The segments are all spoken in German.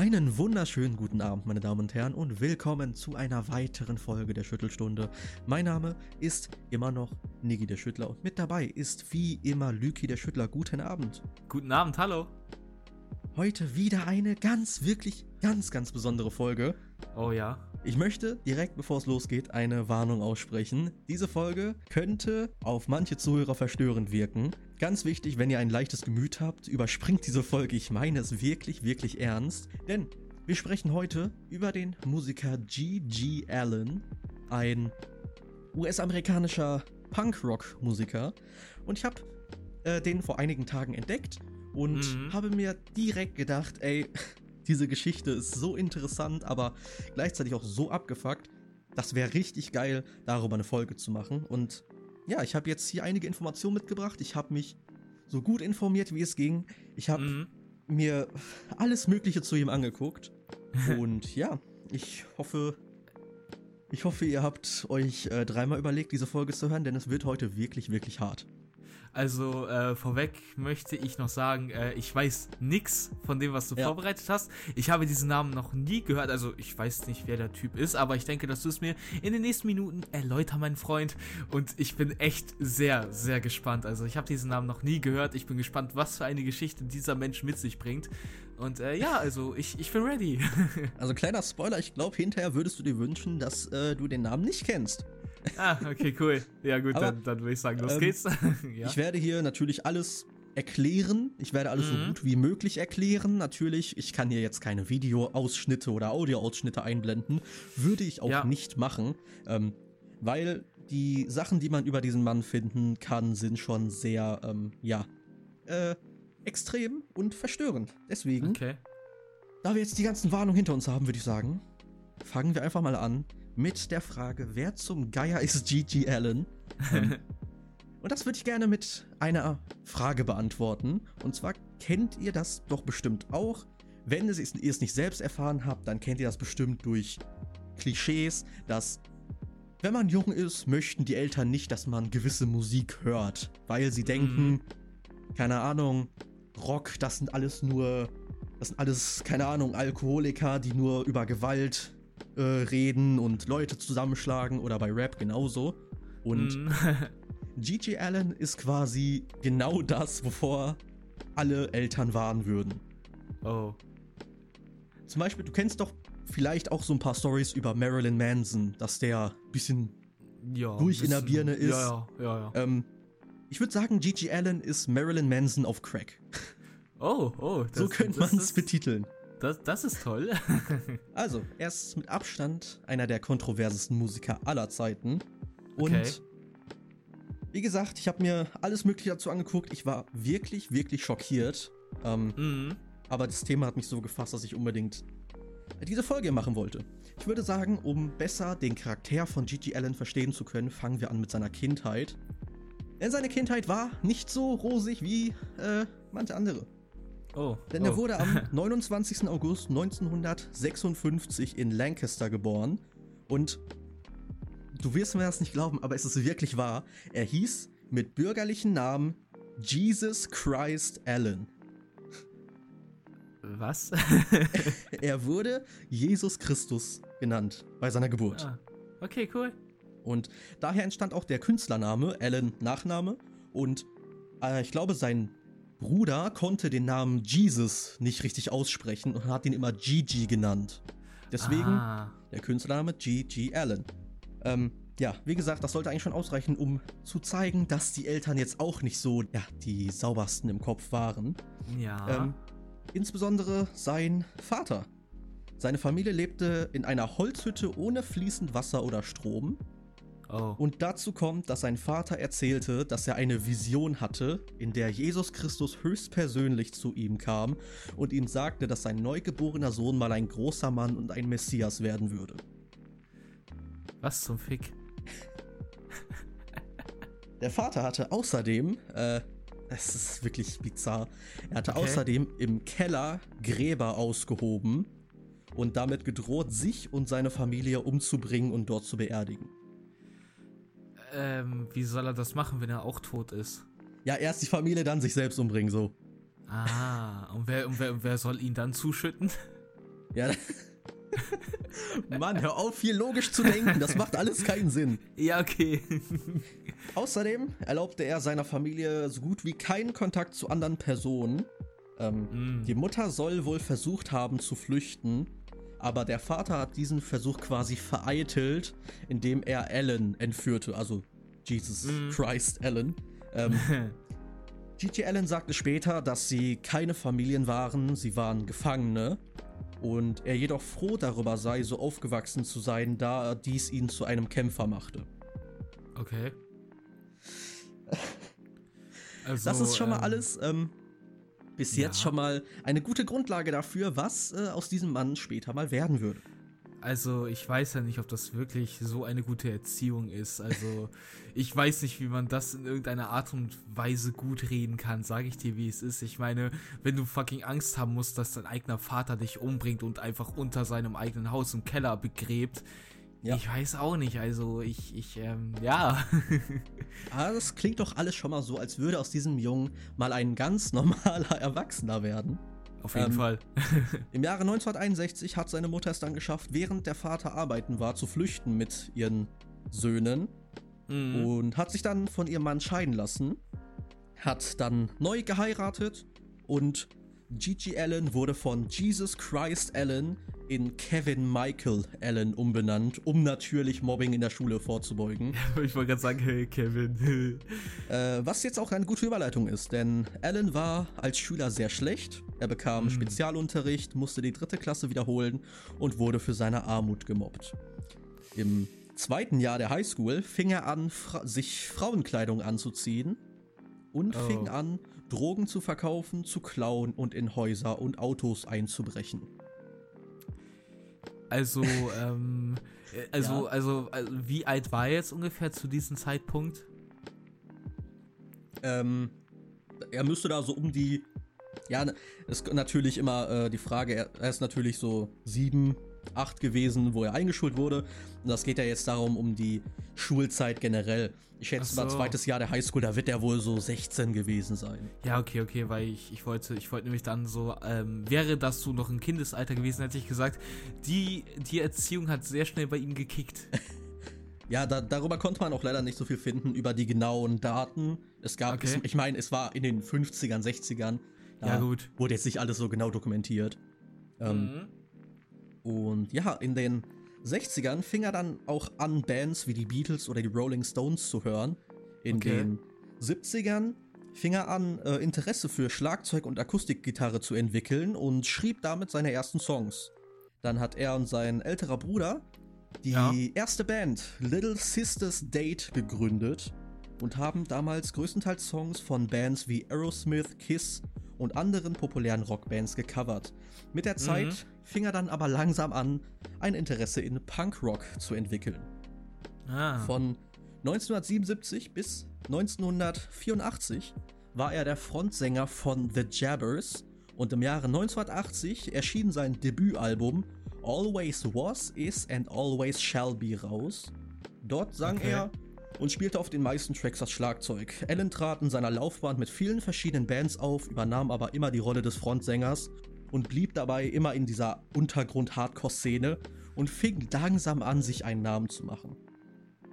Einen wunderschönen guten Abend, meine Damen und Herren, und willkommen zu einer weiteren Folge der Schüttelstunde. Mein Name ist immer noch Niggi der Schüttler und mit dabei ist wie immer Lüki der Schüttler. Guten Abend. Guten Abend, hallo. Heute wieder eine ganz, wirklich ganz, ganz besondere Folge. Oh ja. Ich möchte direkt, bevor es losgeht, eine Warnung aussprechen. Diese Folge könnte auf manche Zuhörer verstörend wirken. Ganz wichtig, wenn ihr ein leichtes Gemüt habt, überspringt diese Folge. Ich meine es wirklich, wirklich ernst. Denn wir sprechen heute über den Musiker G.G. Allen, ein US-amerikanischer Punk-Rock-Musiker. Und ich habe äh, den vor einigen Tagen entdeckt und mhm. habe mir direkt gedacht, ey, diese Geschichte ist so interessant, aber gleichzeitig auch so abgefuckt. Das wäre richtig geil, darüber eine Folge zu machen. Und ja, ich habe jetzt hier einige Informationen mitgebracht. Ich habe mich so gut informiert, wie es ging. Ich habe mhm. mir alles Mögliche zu ihm angeguckt. Und ja, ich hoffe, ich hoffe, ihr habt euch äh, dreimal überlegt, diese Folge zu hören, denn es wird heute wirklich, wirklich hart. Also äh, vorweg möchte ich noch sagen, äh, ich weiß nix von dem, was du ja. vorbereitet hast. Ich habe diesen Namen noch nie gehört. Also ich weiß nicht, wer der Typ ist, aber ich denke, dass du es mir in den nächsten Minuten erläutern, mein Freund. Und ich bin echt sehr, sehr gespannt. Also ich habe diesen Namen noch nie gehört. Ich bin gespannt, was für eine Geschichte dieser Mensch mit sich bringt. Und äh, ja, also ich, ich bin ready. also kleiner Spoiler, ich glaube, hinterher würdest du dir wünschen, dass äh, du den Namen nicht kennst. Ah, okay, cool. Ja, gut, Aber, dann, dann würde ich sagen, los ähm, geht's. ja. Ich werde hier natürlich alles erklären. Ich werde alles mhm. so gut wie möglich erklären. Natürlich, ich kann hier jetzt keine Videoausschnitte oder Audioausschnitte einblenden. Würde ich auch ja. nicht machen. Ähm, weil die Sachen, die man über diesen Mann finden kann, sind schon sehr, ähm, ja, äh, extrem und verstörend. Deswegen, okay. da wir jetzt die ganzen Warnungen hinter uns haben, würde ich sagen, fangen wir einfach mal an mit der Frage, wer zum Geier ist Gigi Allen? Ähm, und das würde ich gerne mit einer Frage beantworten. Und zwar kennt ihr das doch bestimmt auch. Wenn ihr es nicht selbst erfahren habt, dann kennt ihr das bestimmt durch Klischees, dass wenn man jung ist, möchten die Eltern nicht, dass man gewisse Musik hört, weil sie denken, mhm. keine Ahnung, Rock, das sind alles nur, das sind alles, keine Ahnung, Alkoholiker, die nur über Gewalt äh, reden und Leute zusammenschlagen oder bei Rap genauso. Und mm. Gigi Allen ist quasi genau das, wovor alle Eltern warnen würden. Oh. Zum Beispiel, du kennst doch vielleicht auch so ein paar Stories über Marilyn Manson, dass der ein bisschen ja, durch bisschen, in der Birne ist. Ja, ja, ja. ja. Ähm, ich würde sagen, Gigi Allen ist Marilyn Manson auf Crack. Oh, oh. Das, so könnte man es betiteln. Das, das ist toll. also, er ist mit Abstand einer der kontroversesten Musiker aller Zeiten. Und okay. wie gesagt, ich habe mir alles Mögliche dazu angeguckt. Ich war wirklich, wirklich schockiert. Ähm, mhm. Aber das Thema hat mich so gefasst, dass ich unbedingt diese Folge machen wollte. Ich würde sagen, um besser den Charakter von Gigi Allen verstehen zu können, fangen wir an mit seiner Kindheit. Denn seine Kindheit war nicht so rosig wie äh, manche andere. Oh. Denn er oh. wurde am 29. August 1956 in Lancaster geboren. Und du wirst mir das nicht glauben, aber es ist wirklich wahr. Er hieß mit bürgerlichen Namen Jesus Christ Allen. Was? er wurde Jesus Christus genannt bei seiner Geburt. Ah. Okay, cool. Und daher entstand auch der Künstlername, Allen Nachname. Und äh, ich glaube, sein Bruder konnte den Namen Jesus nicht richtig aussprechen und hat ihn immer Gigi genannt. Deswegen ah. der Künstlername G.G. Allen. Ähm, ja, wie gesagt, das sollte eigentlich schon ausreichen, um zu zeigen, dass die Eltern jetzt auch nicht so, ja, die saubersten im Kopf waren. Ja. Ähm, insbesondere sein Vater. Seine Familie lebte in einer Holzhütte ohne fließend Wasser oder Strom. Oh. Und dazu kommt, dass sein Vater erzählte, dass er eine Vision hatte, in der Jesus Christus höchstpersönlich zu ihm kam und ihm sagte, dass sein neugeborener Sohn mal ein großer Mann und ein Messias werden würde. Was zum Fick? Der Vater hatte außerdem, äh, es ist wirklich bizarr, er hatte okay. außerdem im Keller Gräber ausgehoben und damit gedroht, sich und seine Familie umzubringen und dort zu beerdigen. Ähm, wie soll er das machen, wenn er auch tot ist? Ja, erst die Familie, dann sich selbst umbringen, so. Ah, und wer, und wer, wer soll ihn dann zuschütten? Ja. Mann, hör auf, viel logisch zu denken. Das macht alles keinen Sinn. Ja, okay. Außerdem erlaubte er seiner Familie so gut wie keinen Kontakt zu anderen Personen. Ähm, mm. Die Mutter soll wohl versucht haben zu flüchten, aber der Vater hat diesen Versuch quasi vereitelt, indem er Ellen entführte, also Jesus mm. Christ Ellen. Ähm, Gigi Allen sagte später, dass sie keine Familien waren, sie waren Gefangene und er jedoch froh darüber sei, so aufgewachsen zu sein, da dies ihn zu einem Kämpfer machte. Okay. Also, das ist schon mal ähm, alles ähm, bis jetzt ja. schon mal eine gute Grundlage dafür, was äh, aus diesem Mann später mal werden würde. Also ich weiß ja nicht, ob das wirklich so eine gute Erziehung ist. Also ich weiß nicht, wie man das in irgendeiner Art und Weise gut reden kann, sage ich dir, wie es ist. Ich meine, wenn du fucking Angst haben musst, dass dein eigener Vater dich umbringt und einfach unter seinem eigenen Haus im Keller begräbt, ja. Ich weiß auch nicht, also ich, ich, ähm, ja. Aber ah, das klingt doch alles schon mal so, als würde aus diesem Jungen mal ein ganz normaler Erwachsener werden. Auf jeden ähm, Fall. Im Jahre 1961 hat seine Mutter es dann geschafft, während der Vater arbeiten war, zu flüchten mit ihren Söhnen. Mhm. Und hat sich dann von ihrem Mann scheiden lassen. Hat dann neu geheiratet und Gigi Allen wurde von Jesus Christ Allen in Kevin Michael Allen umbenannt, um natürlich Mobbing in der Schule vorzubeugen. ich wollte gerade sagen, hey Kevin. äh, was jetzt auch eine gute Überleitung ist, denn Allen war als Schüler sehr schlecht. Er bekam mhm. Spezialunterricht, musste die dritte Klasse wiederholen und wurde für seine Armut gemobbt. Im zweiten Jahr der Highschool fing er an, fra sich Frauenkleidung anzuziehen und oh. fing an, Drogen zu verkaufen, zu klauen und in Häuser und Autos einzubrechen. Also, ähm, also, ja. also, also, wie alt war er jetzt ungefähr zu diesem Zeitpunkt? Ähm, er müsste da so um die, ja, ist natürlich immer äh, die Frage, er, er ist natürlich so sieben, 8 gewesen, wo er eingeschult wurde. Und das geht ja jetzt darum, um die Schulzeit generell. Ich schätze so. mal, zweites Jahr der Highschool, da wird er wohl so 16 gewesen sein. Ja, okay, okay, weil ich, ich wollte, ich wollte nämlich dann so, ähm, wäre das so noch ein Kindesalter gewesen, hätte ich gesagt, die, die Erziehung hat sehr schnell bei ihm gekickt. ja, da, darüber konnte man auch leider nicht so viel finden, über die genauen Daten. Es gab, okay. ich, ich meine, es war in den 50ern, 60ern. ja, gut. Wurde jetzt nicht alles so genau dokumentiert. Ähm, mhm. Und ja, in den 60ern fing er dann auch an, Bands wie die Beatles oder die Rolling Stones zu hören. In okay. den 70ern fing er an, äh, Interesse für Schlagzeug und Akustikgitarre zu entwickeln und schrieb damit seine ersten Songs. Dann hat er und sein älterer Bruder die ja. erste Band Little Sisters Date gegründet und haben damals größtenteils Songs von Bands wie Aerosmith, Kiss und anderen populären Rockbands gecovert. Mit der Zeit mhm. fing er dann aber langsam an, ein Interesse in Punkrock zu entwickeln. Ah. Von 1977 bis 1984 war er der Frontsänger von The Jabbers und im Jahre 1980 erschien sein Debütalbum Always Was, Is and Always Shall Be raus. Dort sang okay. er und spielte auf den meisten Tracks das Schlagzeug. Allen trat in seiner Laufbahn mit vielen verschiedenen Bands auf, übernahm aber immer die Rolle des Frontsängers und blieb dabei immer in dieser Untergrund-Hardcore-Szene und fing langsam an, sich einen Namen zu machen.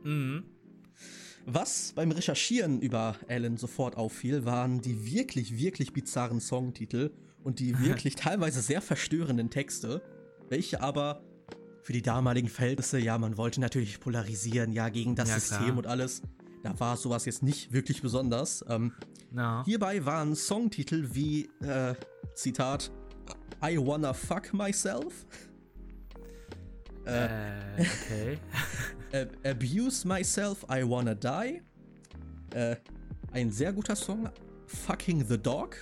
Mhm. Was beim Recherchieren über Alan sofort auffiel, waren die wirklich, wirklich bizarren Songtitel und die wirklich teilweise sehr verstörenden Texte, welche aber für die damaligen Verhältnisse, ja, man wollte natürlich polarisieren, ja, gegen das ja, System klar. und alles. Da war sowas jetzt nicht wirklich besonders. Ähm, no. Hierbei waren Songtitel wie, äh, Zitat, I wanna fuck myself. Äh, okay. Abuse myself, I wanna die. Äh, ein sehr guter Song, Fucking the Dog.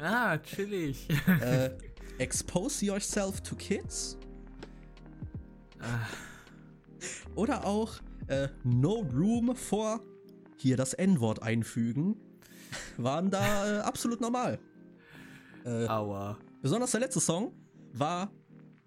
Ah, chillig. äh, expose yourself to kids. Oder auch äh, No Room for hier das N-Wort einfügen, waren da äh, absolut normal. Äh, Aua. Besonders der letzte Song war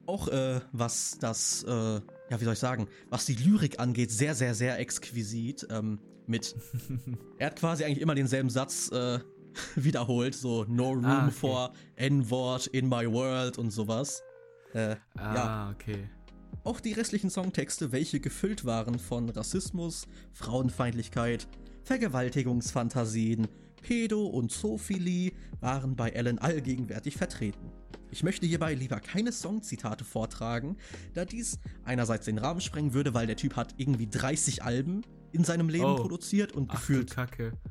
auch, äh, was das, äh, ja, wie soll ich sagen, was die Lyrik angeht, sehr, sehr, sehr exquisit. Ähm, mit, er hat quasi eigentlich immer denselben Satz äh, wiederholt, so No Room ah, okay. for N-Wort in my world und sowas. Äh, ah, ja. okay. Auch die restlichen Songtexte, welche gefüllt waren von Rassismus, Frauenfeindlichkeit, Vergewaltigungsfantasien, Pedo und Zoophilie, waren bei Alan allgegenwärtig vertreten. Ich möchte hierbei lieber keine Songzitate vortragen, da dies einerseits den Rahmen sprengen würde, weil der Typ hat irgendwie 30 Alben in seinem Leben oh. produziert und Ach, gefühlt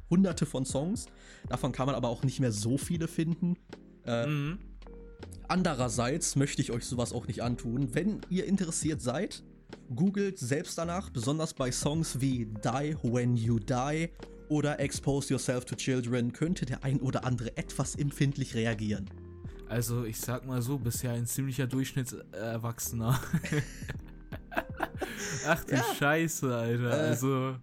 hunderte von Songs. Davon kann man aber auch nicht mehr so viele finden. Äh, mhm. Andererseits möchte ich euch sowas auch nicht antun. Wenn ihr interessiert seid, googelt selbst danach, besonders bei Songs wie Die When You Die oder Expose Yourself to Children könnte der ein oder andere etwas empfindlich reagieren. Also ich sag mal so, bisher ein ziemlicher Durchschnittserwachsener. Ach du ja. Scheiße, Alter. Äh, also,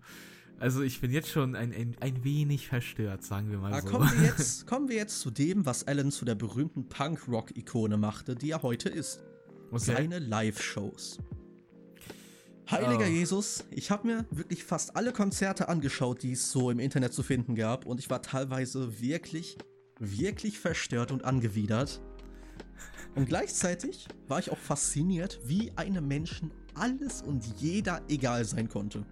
also ich bin jetzt schon ein, ein, ein wenig verstört, sagen wir mal ah, so. Kommen wir, jetzt, kommen wir jetzt zu dem, was Alan zu der berühmten Punk-Rock-Ikone machte, die er heute ist. Okay. Seine Live-Shows. Heiliger oh. Jesus, ich habe mir wirklich fast alle Konzerte angeschaut, die es so im Internet zu finden gab, und ich war teilweise wirklich wirklich verstört und angewidert. Und gleichzeitig war ich auch fasziniert, wie einem Menschen alles und jeder egal sein konnte.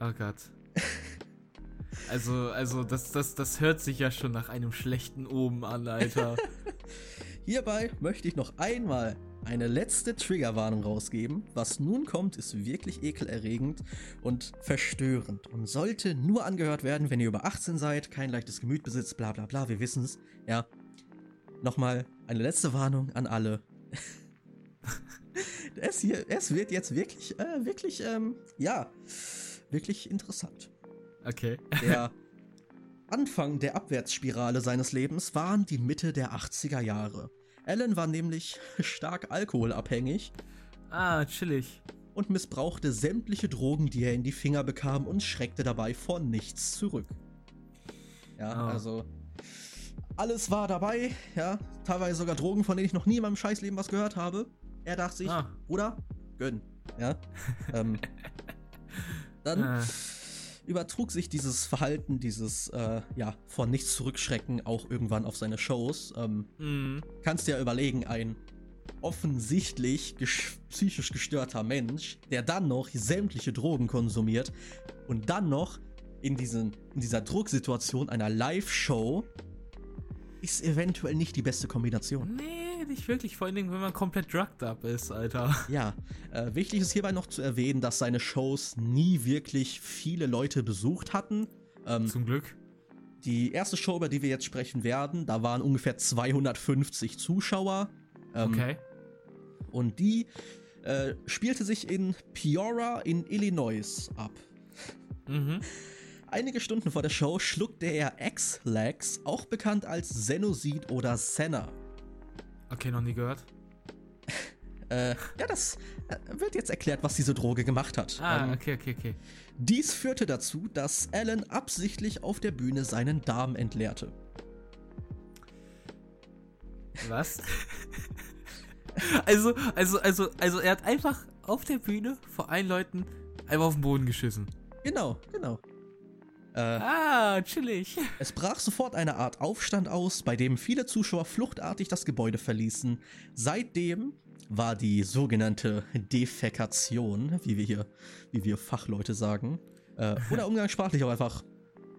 Oh Gott. Also, also das, das, das hört sich ja schon nach einem schlechten Oben an, Alter. Hierbei möchte ich noch einmal eine letzte Triggerwarnung rausgeben. Was nun kommt, ist wirklich ekelerregend und verstörend und sollte nur angehört werden, wenn ihr über 18 seid, kein leichtes Gemüt besitzt, bla bla bla, wir wissen's. Ja. Nochmal eine letzte Warnung an alle. es, hier, es wird jetzt wirklich, äh, wirklich, ähm, ja, wirklich interessant. Okay. Der Anfang der Abwärtsspirale seines Lebens waren die Mitte der 80er Jahre. Alan war nämlich stark alkoholabhängig. Ah, chillig. Und missbrauchte sämtliche Drogen, die er in die Finger bekam und schreckte dabei vor nichts zurück. Ja, oh. also alles war dabei, ja, teilweise sogar Drogen, von denen ich noch nie in meinem Scheißleben was gehört habe. Er dachte sich, ah. Bruder, gönn, ja. ähm, dann ah übertrug sich dieses Verhalten, dieses äh, ja, von nichts zurückschrecken auch irgendwann auf seine Shows. Ähm, mhm. Kannst dir ja überlegen, ein offensichtlich ges psychisch gestörter Mensch, der dann noch sämtliche Drogen konsumiert und dann noch in, diesen, in dieser Drucksituation einer Live-Show ist eventuell nicht die beste Kombination. Nee nicht wirklich, vor allen Dingen, wenn man komplett drugged up ist, Alter. Ja, äh, wichtig ist hierbei noch zu erwähnen, dass seine Shows nie wirklich viele Leute besucht hatten. Ähm, Zum Glück. Die erste Show, über die wir jetzt sprechen werden, da waren ungefähr 250 Zuschauer. Ähm, okay. Und die äh, spielte sich in Peoria in Illinois ab. Mhm. Einige Stunden vor der Show schluckte er X-Lax, auch bekannt als Senosid oder Senna. Okay, noch nie gehört. äh, ja, das äh, wird jetzt erklärt, was diese Droge gemacht hat. Ah, ähm, okay, okay, okay. Dies führte dazu, dass Alan absichtlich auf der Bühne seinen Darm entleerte. Was? also, also, also, also, er hat einfach auf der Bühne vor allen Leuten einfach auf den Boden geschissen. Genau, genau. Äh, ah, chillig. Es brach sofort eine Art Aufstand aus, bei dem viele Zuschauer fluchtartig das Gebäude verließen. Seitdem war die sogenannte Defekation, wie wir hier, wie wir Fachleute sagen, äh, oder umgangssprachlich auch einfach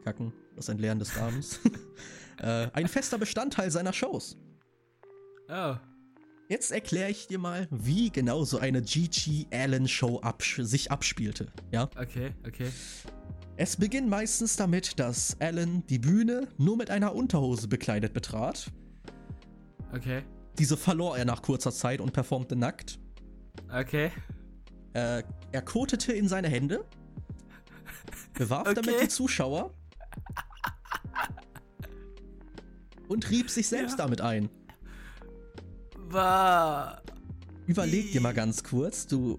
kacken, das Entleeren des Darms, äh, ein fester Bestandteil seiner Shows. Oh. Jetzt erkläre ich dir mal, wie genau so eine G.G. Allen Show abs sich abspielte. Ja? Okay, okay. Es beginnt meistens damit, dass Alan die Bühne nur mit einer Unterhose bekleidet betrat. Okay. Diese verlor er nach kurzer Zeit und performte nackt. Okay. Äh, er kotete in seine Hände, bewarf okay. damit die Zuschauer und rieb sich selbst ja. damit ein. War. Überleg dir mal ganz kurz, du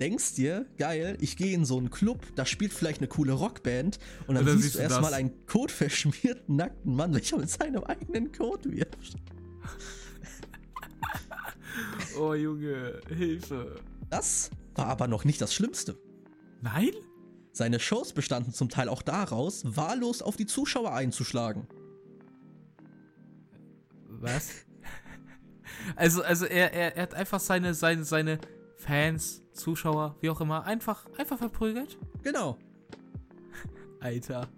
denkst dir, geil, ich gehe in so einen Club, da spielt vielleicht eine coole Rockband und dann, und dann siehst, du erstmal einen kotverschmierten, nackten Mann, welcher mit seinem eigenen Code wirft. oh Junge, Hilfe. Das war aber noch nicht das Schlimmste. Nein? Seine Shows bestanden zum Teil auch daraus, wahllos auf die Zuschauer einzuschlagen. Was? Also, also er, er, er hat einfach seine, seine, seine Fans, Zuschauer, wie auch immer, einfach, einfach verprügelt? Genau. Alter.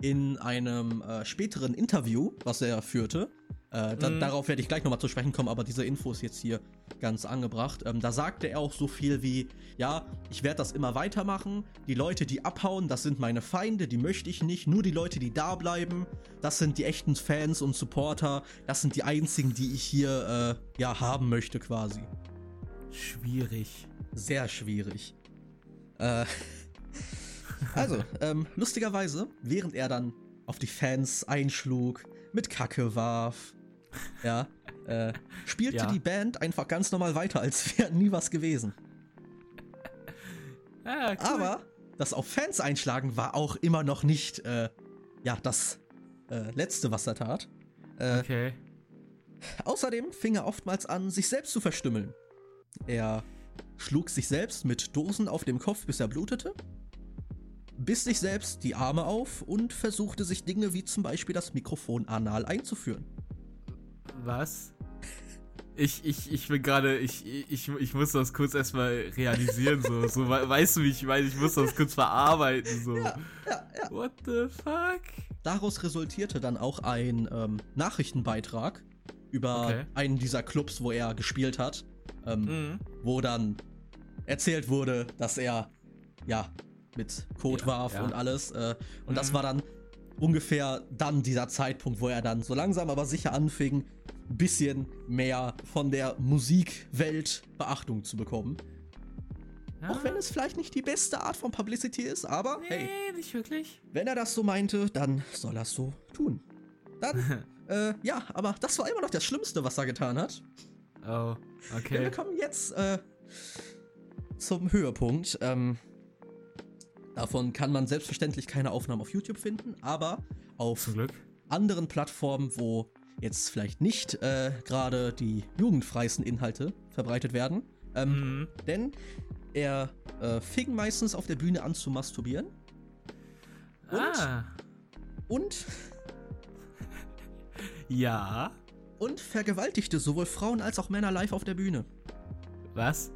In einem äh, späteren Interview, was er führte, äh, da, mm. darauf werde ich gleich nochmal zu sprechen kommen, aber diese Info ist jetzt hier ganz angebracht. Ähm, da sagte er auch so viel wie, ja, ich werde das immer weitermachen. Die Leute, die abhauen, das sind meine Feinde, die möchte ich nicht. Nur die Leute, die da bleiben, das sind die echten Fans und Supporter. Das sind die einzigen, die ich hier, äh, ja, haben möchte quasi. Schwierig. Sehr schwierig. Äh, also, ähm, lustigerweise, während er dann auf die Fans einschlug, mit Kacke warf, ja, äh, spielte ja. die Band einfach ganz normal weiter, als wäre nie was gewesen. Ah, cool. Aber das auf Fans einschlagen war auch immer noch nicht, äh, ja, das äh, Letzte, was er tat. Äh, okay. Außerdem fing er oftmals an, sich selbst zu verstümmeln. Er schlug sich selbst mit Dosen auf dem Kopf, bis er blutete, biss sich selbst die Arme auf und versuchte sich Dinge wie zum Beispiel das Mikrofon anal einzuführen. Was? Ich, ich, ich bin gerade, ich, ich, ich muss das kurz erstmal realisieren, so, so, weißt du, wie ich meine, ich muss das kurz verarbeiten, so. Ja, ja, ja. What the fuck? Daraus resultierte dann auch ein ähm, Nachrichtenbeitrag über okay. einen dieser Clubs, wo er gespielt hat, ähm, mhm. wo dann erzählt wurde, dass er, ja, mit Code ja, warf ja. und alles. Äh, und mhm. das war dann ungefähr dann dieser Zeitpunkt, wo er dann so langsam aber sicher anfing, ein bisschen mehr von der Musikwelt Beachtung zu bekommen. Ja. Auch wenn es vielleicht nicht die beste Art von Publicity ist, aber nee, hey. nicht wirklich. Wenn er das so meinte, dann soll er es so tun. Dann, äh, ja, aber das war immer noch das Schlimmste, was er getan hat. Oh, okay. wir kommen jetzt, äh, zum Höhepunkt. Ähm, Davon kann man selbstverständlich keine Aufnahmen auf YouTube finden, aber auf anderen Plattformen, wo jetzt vielleicht nicht äh, gerade die jugendfreisten Inhalte verbreitet werden. Ähm, mhm. Denn er äh, fing meistens auf der Bühne an zu masturbieren. Und, ah. und ja. Und vergewaltigte sowohl Frauen als auch Männer live auf der Bühne. Was?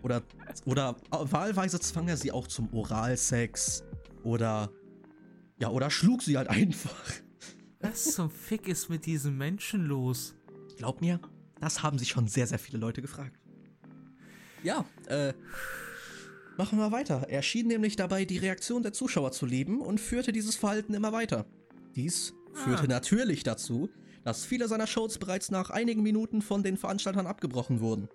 Oder, oder wahlweise zwang er sie auch zum Oralsex. Oder, ja, oder schlug sie halt einfach. Was zum Fick ist mit diesen Menschen los? Glaub mir, das haben sich schon sehr, sehr viele Leute gefragt. Ja, äh, machen wir weiter. Er schien nämlich dabei, die Reaktion der Zuschauer zu lieben und führte dieses Verhalten immer weiter. Dies führte ah. natürlich dazu, dass viele seiner Shows bereits nach einigen Minuten von den Veranstaltern abgebrochen wurden.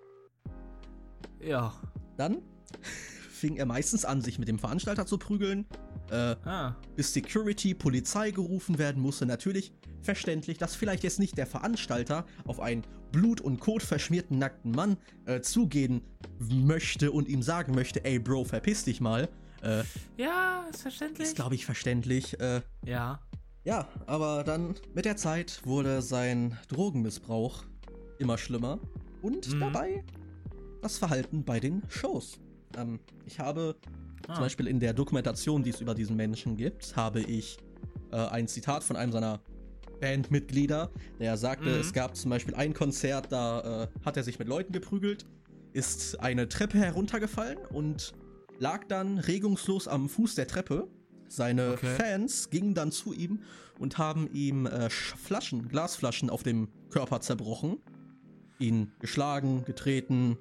Ja. Dann fing er meistens an, sich mit dem Veranstalter zu prügeln. Äh, ah. Bis Security, Polizei gerufen werden musste. Natürlich verständlich, dass vielleicht jetzt nicht der Veranstalter auf einen blut- und kot verschmierten nackten Mann äh, zugehen möchte und ihm sagen möchte, ey Bro, verpiss dich mal. Äh, ja, ist verständlich. Ist, glaube ich, verständlich. Äh, ja. Ja, aber dann mit der Zeit wurde sein Drogenmissbrauch immer schlimmer. Und mhm. dabei das Verhalten bei den Shows. Ähm, ich habe ah. zum Beispiel in der Dokumentation, die es über diesen Menschen gibt, habe ich äh, ein Zitat von einem seiner Bandmitglieder, der sagte, mhm. es gab zum Beispiel ein Konzert, da äh, hat er sich mit Leuten geprügelt, ist eine Treppe heruntergefallen und lag dann regungslos am Fuß der Treppe. Seine okay. Fans gingen dann zu ihm und haben ihm äh, Flaschen, Glasflaschen auf dem Körper zerbrochen, ihn geschlagen, getreten,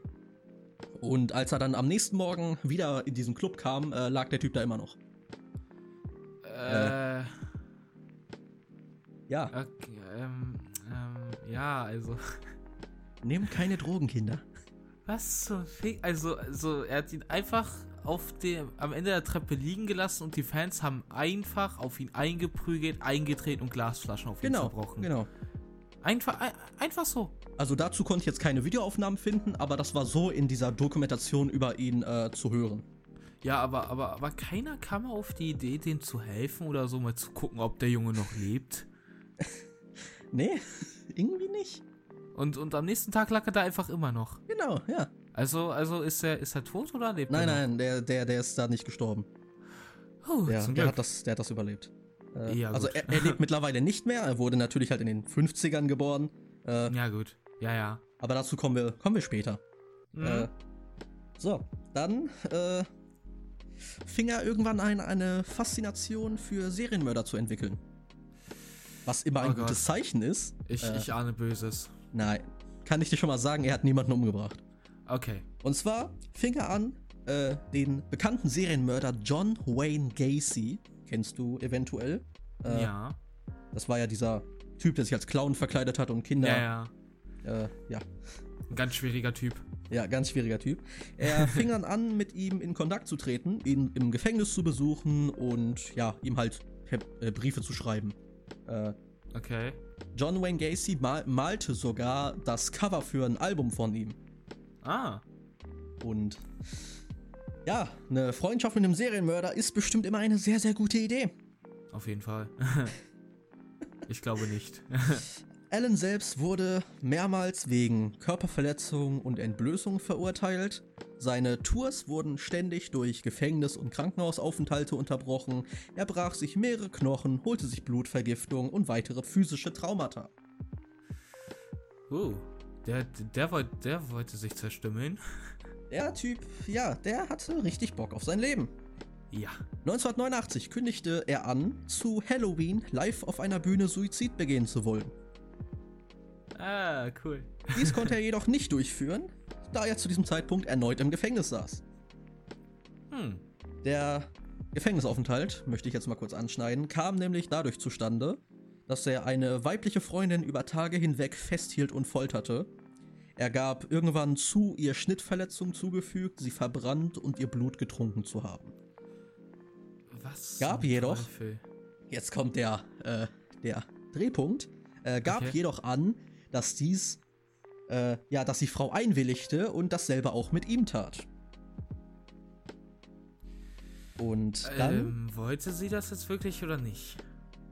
und als er dann am nächsten Morgen wieder in diesen Club kam, äh, lag der Typ da immer noch. Äh. äh ja. Okay, ähm, ähm, ja, also. Nehmt keine Drogen, Kinder. Was zum Fick? Also, also, er hat ihn einfach auf dem, am Ende der Treppe liegen gelassen und die Fans haben einfach auf ihn eingeprügelt, eingetreten und Glasflaschen auf ihn genau, zerbrochen. Genau. Einfach, einfach so. Also dazu konnte ich jetzt keine Videoaufnahmen finden, aber das war so in dieser Dokumentation über ihn äh, zu hören. Ja, aber, aber, aber keiner kam auf die Idee, dem zu helfen oder so mal zu gucken, ob der Junge noch lebt. nee, irgendwie nicht. Und, und am nächsten Tag lag er da einfach immer noch. Genau, ja. Also, also ist er, ist er tot oder lebt nein, er? Nein, nein, der, der, der ist da nicht gestorben. Oh, der, der hat das, der hat das überlebt. Äh, ja, also er, er, lebt mittlerweile nicht mehr. Er wurde natürlich halt in den 50ern geboren. Äh, ja, gut. Ja, ja. Aber dazu kommen wir, kommen wir später. Mhm. Äh, so, dann äh, fing er irgendwann ein, eine Faszination für Serienmörder zu entwickeln. Was immer ein oh gutes Zeichen ist. Ich, äh, ich ahne Böses. Nein, kann ich dir schon mal sagen, er hat niemanden umgebracht. Okay. Und zwar fing er an, äh, den bekannten Serienmörder John Wayne Gacy, kennst du eventuell? Äh, ja. Das war ja dieser Typ, der sich als Clown verkleidet hat und Kinder. Ja, ja. Äh, ja. Ein ganz schwieriger Typ. Ja, ganz schwieriger Typ. Er fing dann an, mit ihm in Kontakt zu treten, ihn im Gefängnis zu besuchen und ja, ihm halt äh, Briefe zu schreiben. Äh, okay. John Wayne Gacy mal malte sogar das Cover für ein Album von ihm. Ah. Und ja, eine Freundschaft mit einem Serienmörder ist bestimmt immer eine sehr, sehr gute Idee. Auf jeden Fall. ich glaube nicht. Alan selbst wurde mehrmals wegen Körperverletzung und Entblößung verurteilt. Seine Tours wurden ständig durch Gefängnis- und Krankenhausaufenthalte unterbrochen. Er brach sich mehrere Knochen, holte sich Blutvergiftung und weitere physische Traumata. Oh, der, der, wollte, der wollte sich zerstümmeln. Der Typ, ja, der hatte richtig Bock auf sein Leben. Ja. 1989 kündigte er an, zu Halloween live auf einer Bühne Suizid begehen zu wollen. Ah, cool. Dies konnte er jedoch nicht durchführen, da er zu diesem Zeitpunkt erneut im Gefängnis saß. Hm. Der Gefängnisaufenthalt, möchte ich jetzt mal kurz anschneiden, kam nämlich dadurch zustande, dass er eine weibliche Freundin über Tage hinweg festhielt und folterte. Er gab irgendwann zu, ihr Schnittverletzungen zugefügt, sie verbrannt und ihr Blut getrunken zu haben. Was? Gab jedoch, Teufel? jetzt kommt der, äh, der Drehpunkt, äh, gab okay. jedoch an, dass dies, äh, ja, dass die Frau einwilligte und dasselbe auch mit ihm tat. Und dann. Ähm, wollte sie das jetzt wirklich oder nicht?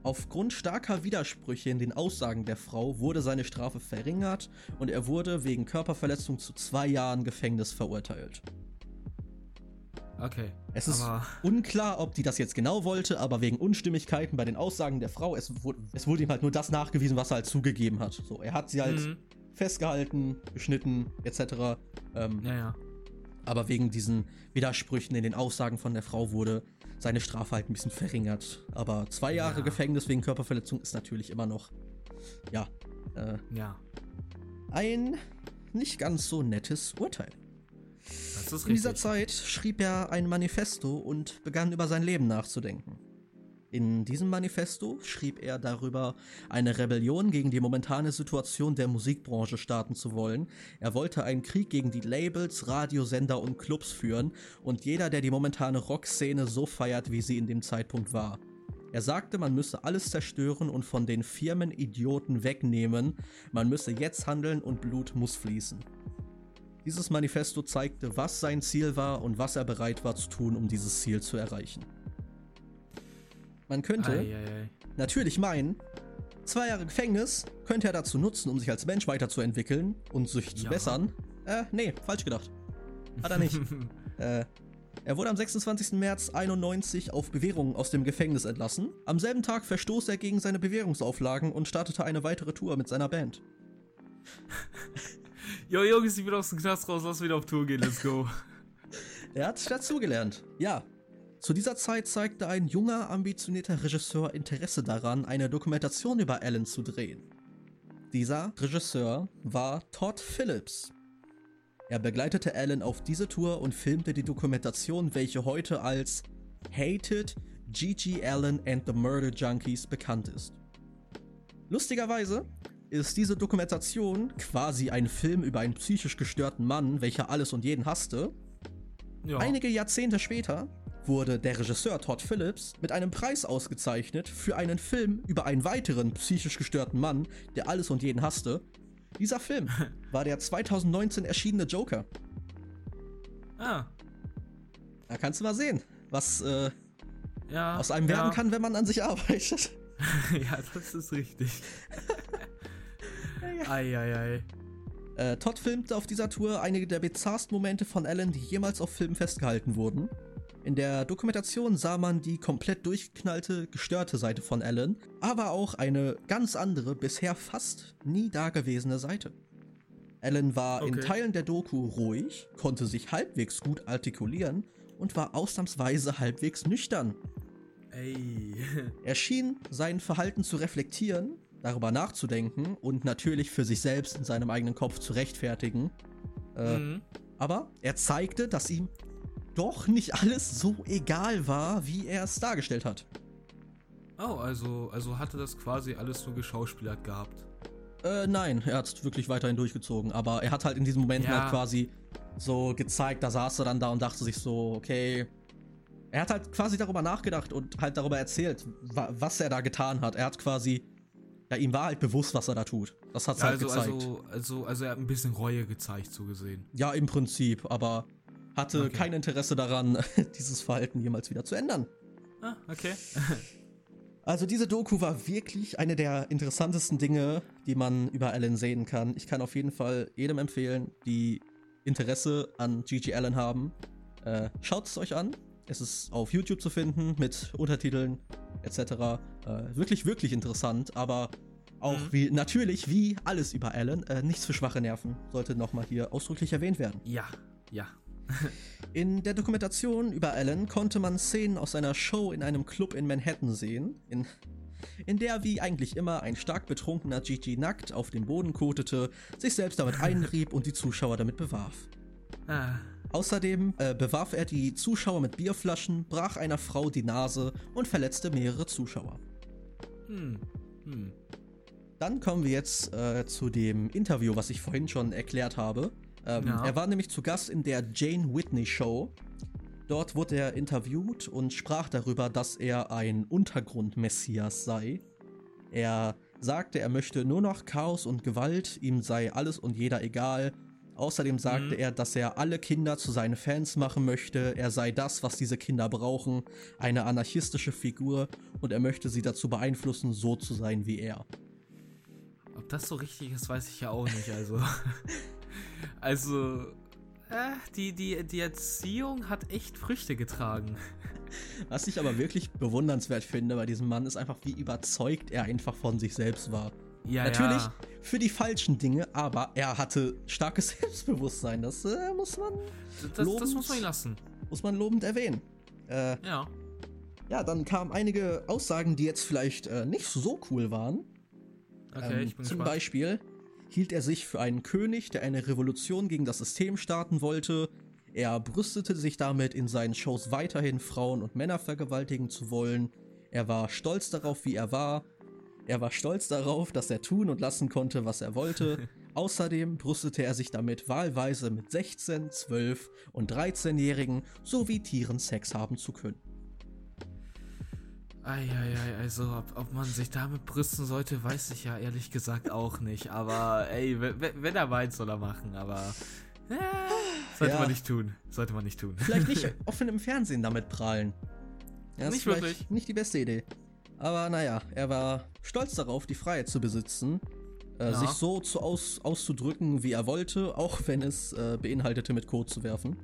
Aufgrund starker Widersprüche in den Aussagen der Frau wurde seine Strafe verringert und er wurde wegen Körperverletzung zu zwei Jahren Gefängnis verurteilt. Okay. Es ist unklar, ob die das jetzt genau wollte, aber wegen Unstimmigkeiten bei den Aussagen der Frau, es wurde, es wurde ihm halt nur das nachgewiesen, was er halt zugegeben hat. So, er hat sie halt mhm. festgehalten, geschnitten, etc. Ähm, ja, ja. Aber wegen diesen Widersprüchen in den Aussagen von der Frau wurde seine Strafe halt ein bisschen verringert. Aber zwei Jahre ja. Gefängnis wegen Körperverletzung ist natürlich immer noch, ja, äh, ja. ein nicht ganz so nettes Urteil. Ist richtig. In dieser Zeit schrieb er ein Manifesto und begann über sein Leben nachzudenken. In diesem Manifesto schrieb er darüber, eine Rebellion gegen die momentane Situation der Musikbranche starten zu wollen. Er wollte einen Krieg gegen die Labels, Radiosender und Clubs führen und jeder, der die momentane Rockszene so feiert, wie sie in dem Zeitpunkt war. Er sagte, man müsse alles zerstören und von den Firmen Idioten wegnehmen, man müsse jetzt handeln und Blut muss fließen. Dieses Manifesto zeigte, was sein Ziel war und was er bereit war zu tun, um dieses Ziel zu erreichen. Man könnte ei, ei, ei. natürlich meinen, zwei Jahre Gefängnis könnte er dazu nutzen, um sich als Mensch weiterzuentwickeln und sich ja. zu bessern. Äh, nee, falsch gedacht. Hat er nicht. äh, er wurde am 26. März 91 auf Bewährung aus dem Gefängnis entlassen. Am selben Tag verstoß er gegen seine Bewährungsauflagen und startete eine weitere Tour mit seiner Band. Jo, Jungs, ich bin aus dem Knast raus, lass wieder auf Tour gehen, let's go. er hat dazugelernt. Ja. Zu dieser Zeit zeigte ein junger, ambitionierter Regisseur Interesse daran, eine Dokumentation über Alan zu drehen. Dieser Regisseur war Todd Phillips. Er begleitete Alan auf diese Tour und filmte die Dokumentation, welche heute als Hated Gigi Allen and the Murder Junkies bekannt ist. Lustigerweise ist diese Dokumentation quasi ein Film über einen psychisch gestörten Mann, welcher alles und jeden hasste. Ja. Einige Jahrzehnte später wurde der Regisseur Todd Phillips mit einem Preis ausgezeichnet für einen Film über einen weiteren psychisch gestörten Mann, der alles und jeden hasste. Dieser Film war der 2019 erschienene Joker. Ah. Da kannst du mal sehen, was äh, ja, aus einem ja. werden kann, wenn man an sich arbeitet. ja, das ist richtig. Eieiei. Äh, Todd filmte auf dieser Tour einige der bizarrsten Momente von Alan, die jemals auf Film festgehalten wurden. In der Dokumentation sah man die komplett durchgeknallte, gestörte Seite von Alan, aber auch eine ganz andere, bisher fast nie dagewesene Seite. Alan war okay. in Teilen der Doku ruhig, konnte sich halbwegs gut artikulieren und war ausnahmsweise halbwegs nüchtern. Ey. er schien sein Verhalten zu reflektieren, darüber nachzudenken und natürlich für sich selbst in seinem eigenen Kopf zu rechtfertigen. Äh, mhm. Aber er zeigte, dass ihm doch nicht alles so egal war, wie er es dargestellt hat. Oh, also, also hatte das quasi alles nur geschauspielert gehabt. Äh, nein, er hat es wirklich weiterhin durchgezogen, aber er hat halt in diesen Momenten ja. halt quasi so gezeigt, da saß er dann da und dachte sich so, okay. Er hat halt quasi darüber nachgedacht und halt darüber erzählt, wa was er da getan hat. Er hat quasi, ja, ihm war halt bewusst, was er da tut. Das hat ja, halt also, gezeigt. Also, also, also er hat ein bisschen Reue gezeigt, so gesehen. Ja, im Prinzip, aber hatte okay. kein Interesse daran, dieses Verhalten jemals wieder zu ändern. Ah, okay. Also diese Doku war wirklich eine der interessantesten Dinge, die man über Alan sehen kann. Ich kann auf jeden Fall jedem empfehlen, die Interesse an Gigi Allen haben. Äh, Schaut es euch an. Es ist auf YouTube zu finden mit Untertiteln etc. Äh, wirklich, wirklich interessant, aber auch mhm. wie natürlich wie alles über Alan, äh, nichts für schwache Nerven, sollte nochmal hier ausdrücklich erwähnt werden. Ja, ja. in der Dokumentation über Alan konnte man Szenen aus seiner Show in einem Club in Manhattan sehen, in, in der wie eigentlich immer ein stark betrunkener Gigi nackt auf dem Boden kotete, sich selbst damit einrieb und die Zuschauer damit bewarf. Ah. Außerdem äh, bewarf er die Zuschauer mit Bierflaschen, brach einer Frau die Nase und verletzte mehrere Zuschauer. Hm. Hm. Dann kommen wir jetzt äh, zu dem Interview, was ich vorhin schon erklärt habe. Ähm, ja. Er war nämlich zu Gast in der Jane Whitney Show. Dort wurde er interviewt und sprach darüber, dass er ein Untergrundmessias sei. Er sagte, er möchte nur noch Chaos und Gewalt, ihm sei alles und jeder egal. Außerdem sagte mhm. er, dass er alle Kinder zu seinen Fans machen möchte, er sei das, was diese Kinder brauchen, eine anarchistische Figur und er möchte sie dazu beeinflussen, so zu sein wie er. Ob das so richtig ist, weiß ich ja auch nicht, also. Also, äh, die, die, die Erziehung hat echt Früchte getragen. Was ich aber wirklich bewundernswert finde bei diesem Mann, ist einfach, wie überzeugt er einfach von sich selbst war. Ja, Natürlich ja. für die falschen Dinge, aber er hatte starkes Selbstbewusstsein. Das äh, muss man. Das, lobend, das muss man lassen. Muss man lobend erwähnen. Äh, ja. Ja, dann kamen einige Aussagen, die jetzt vielleicht äh, nicht so cool waren. Okay, ähm, ich bin Zum gespannt. Beispiel, hielt er sich für einen König, der eine Revolution gegen das System starten wollte. Er brüstete sich damit, in seinen Shows weiterhin Frauen und Männer vergewaltigen zu wollen. Er war stolz darauf, wie er war. Er war stolz darauf, dass er tun und lassen konnte, was er wollte. Außerdem brüstete er sich damit, wahlweise mit 16, 12 und 13-Jährigen sowie Tieren Sex haben zu können. Eieiei, also ob, ob man sich damit brüsten sollte, weiß ich ja ehrlich gesagt auch nicht. Aber ey, wenn, er meint, soll er machen. Aber äh, sollte ja. man nicht tun. Sollte man nicht tun. Vielleicht nicht offen im Fernsehen damit prahlen. Ja, nicht wirklich. Nicht die beste Idee. Aber naja, er war stolz darauf, die Freiheit zu besitzen, äh, ja. sich so zu aus, auszudrücken, wie er wollte, auch wenn es äh, beinhaltete, mit Code zu werfen.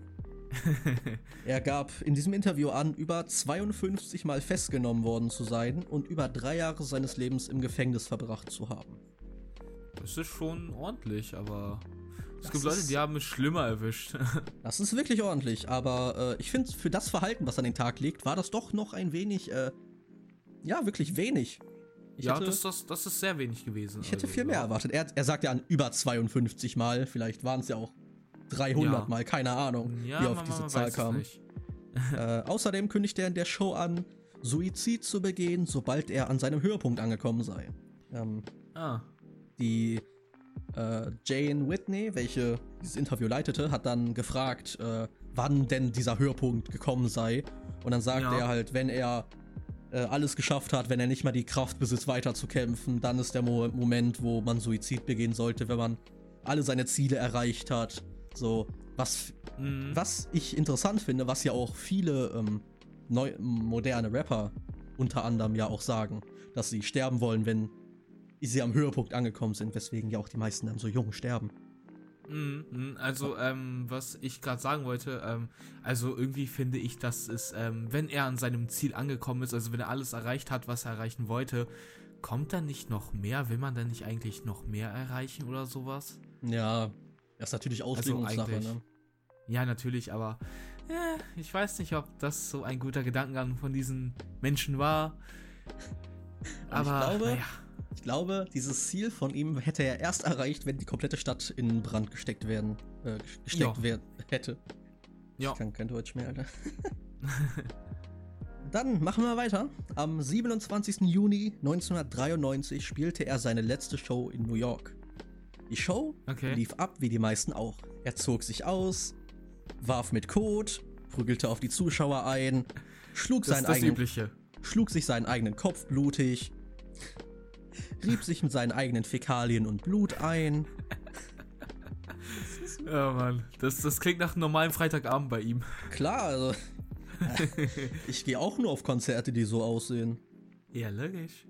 er gab in diesem Interview an, über 52 Mal festgenommen worden zu sein und über drei Jahre seines Lebens im Gefängnis verbracht zu haben. Das ist schon ordentlich, aber es das gibt Leute, die haben es schlimmer erwischt. das ist wirklich ordentlich, aber äh, ich finde, für das Verhalten, was an den Tag legt, war das doch noch ein wenig, äh, ja, wirklich wenig. Ich ja, hätte, das, das, das ist sehr wenig gewesen. Ich hätte also, viel mehr ja. erwartet. Er, er sagt ja an über 52 Mal, vielleicht waren es ja auch 300 ja. Mal, keine Ahnung, ja, wie auf diese Zahl kam. äh, außerdem kündigt er in der Show an, Suizid zu begehen, sobald er an seinem Höhepunkt angekommen sei. Ähm, ah. Die äh, Jane Whitney, welche dieses Interview leitete, hat dann gefragt, äh, wann denn dieser Höhepunkt gekommen sei. Und dann sagt ja. er halt, wenn er äh, alles geschafft hat, wenn er nicht mal die Kraft besitzt, weiterzukämpfen, dann ist der Mo Moment, wo man Suizid begehen sollte, wenn man alle seine Ziele erreicht hat. So, was, mhm. was ich interessant finde, was ja auch viele ähm, neu, moderne Rapper unter anderem ja auch sagen, dass sie sterben wollen, wenn sie am Höhepunkt angekommen sind, weswegen ja auch die meisten dann so jung sterben. Mhm, mhm. Also, ähm, was ich gerade sagen wollte, ähm, also irgendwie finde ich, dass es, ähm, wenn er an seinem Ziel angekommen ist, also wenn er alles erreicht hat, was er erreichen wollte, kommt dann nicht noch mehr? Will man dann nicht eigentlich noch mehr erreichen oder sowas? Ja, Das ist natürlich also Auslegungssache, also ne? Ja, natürlich, aber ja, ich weiß nicht, ob das so ein guter Gedankengang von diesen Menschen war. Aber ich glaube, ja. ich glaube, dieses Ziel von ihm hätte er erst erreicht, wenn die komplette Stadt in Brand gesteckt werden, äh, gesteckt ja. werden hätte. Ja. Ich kann kein Deutsch mehr, Alter. Dann machen wir weiter. Am 27. Juni 1993 spielte er seine letzte Show in New York. Die Show okay. lief ab wie die meisten auch. Er zog sich aus, warf mit Kot, prügelte auf die Zuschauer ein, schlug, seinen eigenen, schlug sich seinen eigenen Kopf blutig, rieb sich mit seinen eigenen Fäkalien und Blut ein. Ja, Mann. Das, das klingt nach einem normalen Freitagabend bei ihm. Klar, also. ich gehe auch nur auf Konzerte, die so aussehen. Ja, logisch.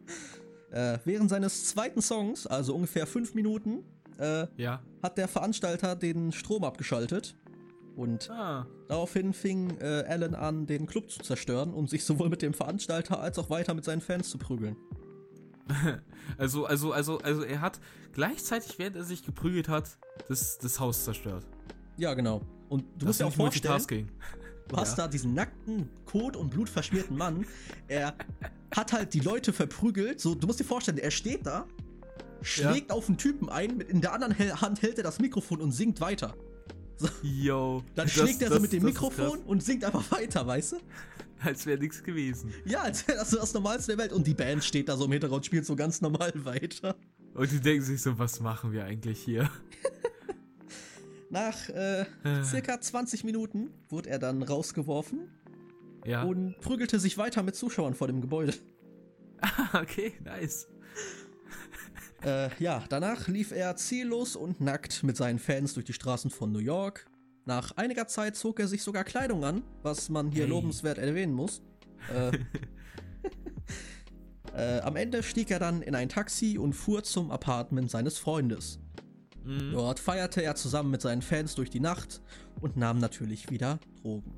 Äh, während seines zweiten Songs, also ungefähr fünf Minuten, äh, ja. hat der Veranstalter den Strom abgeschaltet. Und ah. daraufhin fing äh, Alan an, den Club zu zerstören, um sich sowohl mit dem Veranstalter als auch weiter mit seinen Fans zu prügeln. also, also, also, also er hat gleichzeitig, während er sich geprügelt hat, das, das Haus zerstört. Ja, genau. Und du das musst dir auch vorstellen, du hast ja. da diesen nackten, kot- und blutverschmierten Mann. Er hat halt die Leute verprügelt. So, du musst dir vorstellen, er steht da, schlägt ja. auf einen Typen ein, in der anderen Hand hält er das Mikrofon und singt weiter. So. Yo. Dann das, schlägt er so mit dem Mikrofon und singt einfach weiter, weißt du? Als wäre nichts gewesen. Ja, als wäre das das Normalste der Welt. Und die Band steht da so im Hintergrund, spielt so ganz normal weiter. Und die denken sich so, was machen wir eigentlich hier? Nach äh, circa 20 Minuten wurde er dann rausgeworfen. Ja. Und prügelte sich weiter mit Zuschauern vor dem Gebäude. okay, nice. Äh, ja, danach lief er ziellos und nackt mit seinen Fans durch die Straßen von New York. Nach einiger Zeit zog er sich sogar Kleidung an, was man hier hey. lobenswert erwähnen muss. Äh, äh, am Ende stieg er dann in ein Taxi und fuhr zum Apartment seines Freundes. Mhm. Dort feierte er zusammen mit seinen Fans durch die Nacht und nahm natürlich wieder Drogen.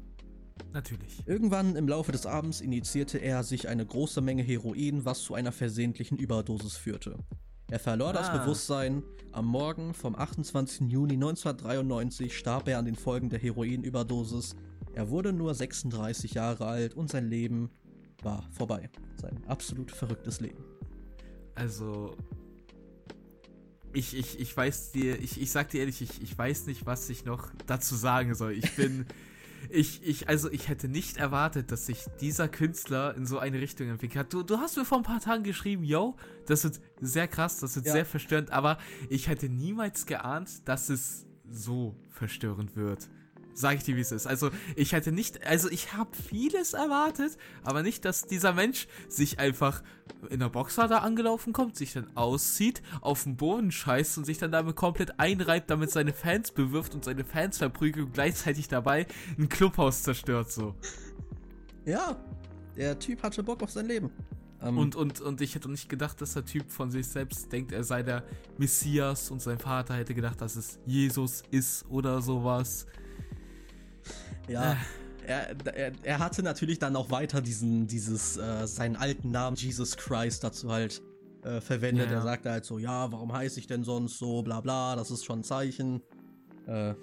Natürlich. Irgendwann im Laufe des Abends initiierte er sich eine große Menge Heroin, was zu einer versehentlichen Überdosis führte. Er verlor ah. das Bewusstsein. Am Morgen vom 28. Juni 1993 starb er an den Folgen der Heroinüberdosis. Er wurde nur 36 Jahre alt und sein Leben war vorbei. Sein absolut verrücktes Leben. Also, ich, ich, ich weiß dir, ich, ich sag dir ehrlich, ich, ich weiß nicht, was ich noch dazu sagen soll. Ich bin ich, ich, also ich hätte nicht erwartet, dass sich dieser Künstler in so eine Richtung entwickelt hat. Du, du hast mir vor ein paar Tagen geschrieben, yo, das wird sehr krass, das wird ja. sehr verstörend, aber ich hätte niemals geahnt, dass es so verstörend wird. Sag ich dir, wie es ist. Also, ich hätte nicht, also ich habe vieles erwartet, aber nicht, dass dieser Mensch sich einfach in der Boxer da angelaufen kommt, sich dann auszieht, auf den Boden scheißt und sich dann damit komplett einreibt, damit seine Fans bewirft und seine Fans verprügelt und gleichzeitig dabei ein Clubhaus zerstört, so. Ja, der Typ hatte Bock auf sein Leben. Ähm, und, und, und ich hätte nicht gedacht, dass der Typ von sich selbst denkt, er sei der Messias und sein Vater hätte gedacht, dass es Jesus ist oder sowas. Ja. Äh. Er, er, er, hatte natürlich dann auch weiter diesen, dieses, äh, seinen alten Namen Jesus Christ dazu halt äh, verwendet. Ja. Er sagte halt so, ja, warum heiße ich denn sonst so, bla bla, das ist schon ein Zeichen. Äh, ja,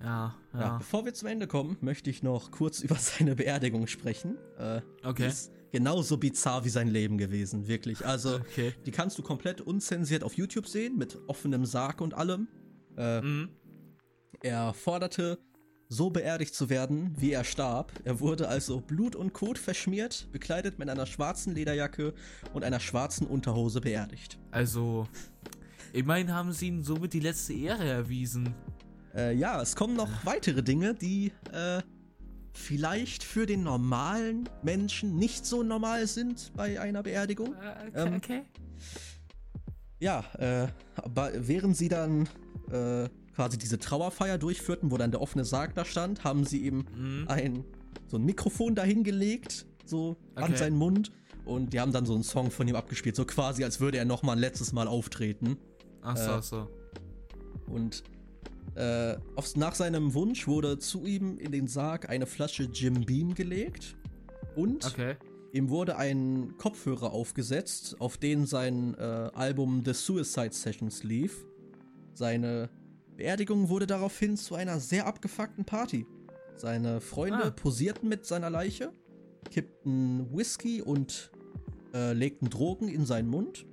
ja, ja. Bevor wir zum Ende kommen, möchte ich noch kurz über seine Beerdigung sprechen. Äh, okay. Ist genauso bizarr wie sein Leben gewesen, wirklich. Also, okay. die kannst du komplett unzensiert auf YouTube sehen, mit offenem Sarg und allem. Äh, mhm. Er forderte so beerdigt zu werden, wie er starb. Er wurde also Blut und Kot verschmiert, bekleidet mit einer schwarzen Lederjacke und einer schwarzen Unterhose beerdigt. Also, immerhin haben sie ihm somit die letzte Ehre erwiesen. Äh, ja, es kommen noch weitere Dinge, die äh, vielleicht für den normalen Menschen nicht so normal sind bei einer Beerdigung. Uh, okay. Ähm, okay. Ja, äh, aber während sie dann äh, quasi diese Trauerfeier durchführten, wo dann der offene Sarg da stand, haben sie eben mhm. ein so ein Mikrofon dahingelegt, so okay. an seinen Mund und die haben dann so einen Song von ihm abgespielt, so quasi als würde er noch mal ein letztes Mal auftreten. Ach so, äh, so. Und äh, aufs, nach seinem Wunsch wurde zu ihm in den Sarg eine Flasche Jim Beam gelegt und okay. ihm wurde ein Kopfhörer aufgesetzt, auf den sein äh, Album The Suicide Sessions lief. Seine Beerdigung wurde daraufhin zu einer sehr abgefuckten Party. Seine Freunde ah. posierten mit seiner Leiche, kippten Whisky und äh, legten Drogen in seinen Mund.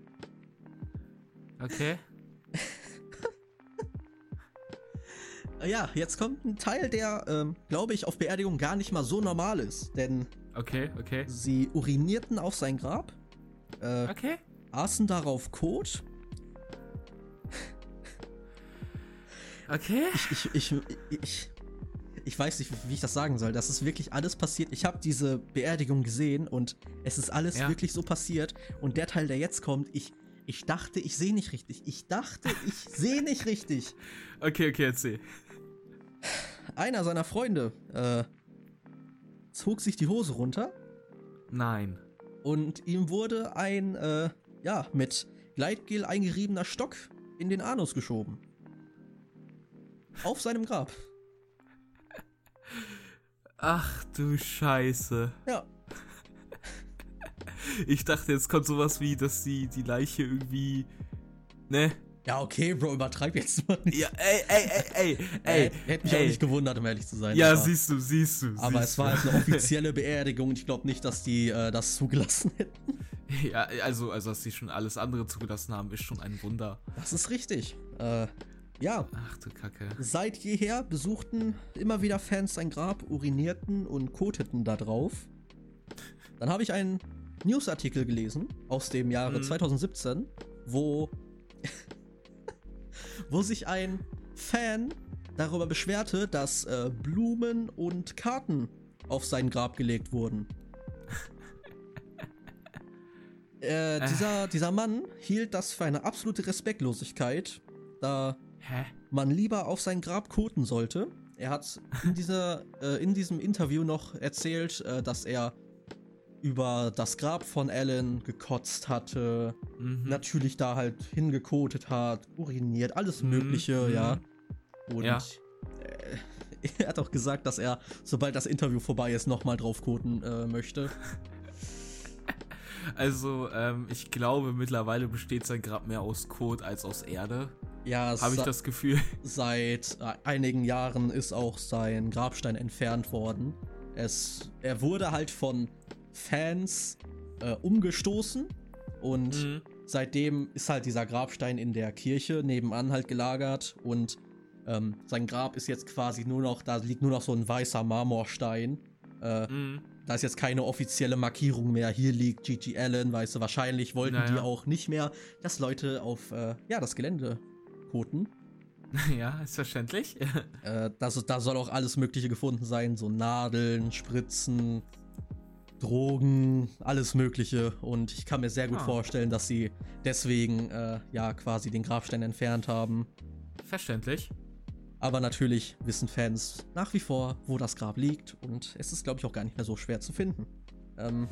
Okay. ja, jetzt kommt ein Teil, der, ähm, glaube ich, auf Beerdigung gar nicht mal so normal ist. Denn okay, okay. sie urinierten auf sein Grab, äh, okay. aßen darauf Kot. Okay. Ich, ich, ich, ich, ich weiß nicht, wie ich das sagen soll. Das ist wirklich alles passiert. Ich habe diese Beerdigung gesehen und es ist alles ja. wirklich so passiert. Und der Teil, der jetzt kommt, ich, ich dachte, ich sehe nicht richtig. Ich dachte, ich sehe nicht richtig. Okay, okay, erzähl. Einer seiner Freunde äh, zog sich die Hose runter. Nein. Und ihm wurde ein, äh, ja, mit Gleitgel eingeriebener Stock in den Anus geschoben. Auf seinem Grab. Ach du Scheiße. Ja. Ich dachte, jetzt kommt sowas wie, dass die, die Leiche irgendwie. Ne? Ja, okay, Bro, übertreib jetzt mal nicht. Ja, ey, ey, ey, ey, ey. Äh, hätte mich ey. auch nicht gewundert, um ehrlich zu sein. Ja, aber, siehst du, siehst du. Aber siehst es war halt eine offizielle Beerdigung und ich glaube nicht, dass die äh, das zugelassen hätten. Ja, also, also, dass die schon alles andere zugelassen haben, ist schon ein Wunder. Das ist richtig. Äh, ja. Ach du Kacke. Seit jeher besuchten immer wieder Fans sein Grab, urinierten und koteten da drauf. Dann habe ich einen Newsartikel gelesen aus dem Jahre mhm. 2017, wo, wo sich ein Fan darüber beschwerte, dass äh, Blumen und Karten auf sein Grab gelegt wurden. äh, dieser, dieser Mann hielt das für eine absolute Respektlosigkeit, da Hä? man lieber auf sein Grab koten sollte. Er hat in, dieser, äh, in diesem Interview noch erzählt, äh, dass er über das Grab von Alan gekotzt hatte, mhm. natürlich da halt hingekotet hat, uriniert, alles mhm. Mögliche, mhm. ja. Und ja. Äh, er hat auch gesagt, dass er, sobald das Interview vorbei ist, nochmal drauf koten äh, möchte. Also, ähm, ich glaube, mittlerweile besteht sein Grab mehr aus Kot als aus Erde. Ja, habe ich das Gefühl. Seit äh, einigen Jahren ist auch sein Grabstein entfernt worden. Es, er wurde halt von Fans äh, umgestoßen und mhm. seitdem ist halt dieser Grabstein in der Kirche nebenan halt gelagert und ähm, sein Grab ist jetzt quasi nur noch, da liegt nur noch so ein weißer Marmorstein. Äh, mhm. Da ist jetzt keine offizielle Markierung mehr. Hier liegt Gigi Allen, weißt du, wahrscheinlich wollten naja. die auch nicht mehr, dass Leute auf äh, ja, das Gelände koten. Ja, ist verständlich. äh, das, da soll auch alles Mögliche gefunden sein, so Nadeln, Spritzen, Drogen, alles Mögliche. Und ich kann mir sehr gut ah. vorstellen, dass sie deswegen äh, ja quasi den Grabstein entfernt haben. Verständlich. Aber natürlich wissen Fans nach wie vor, wo das Grab liegt. Und es ist, glaube ich, auch gar nicht mehr so schwer zu finden. Ähm,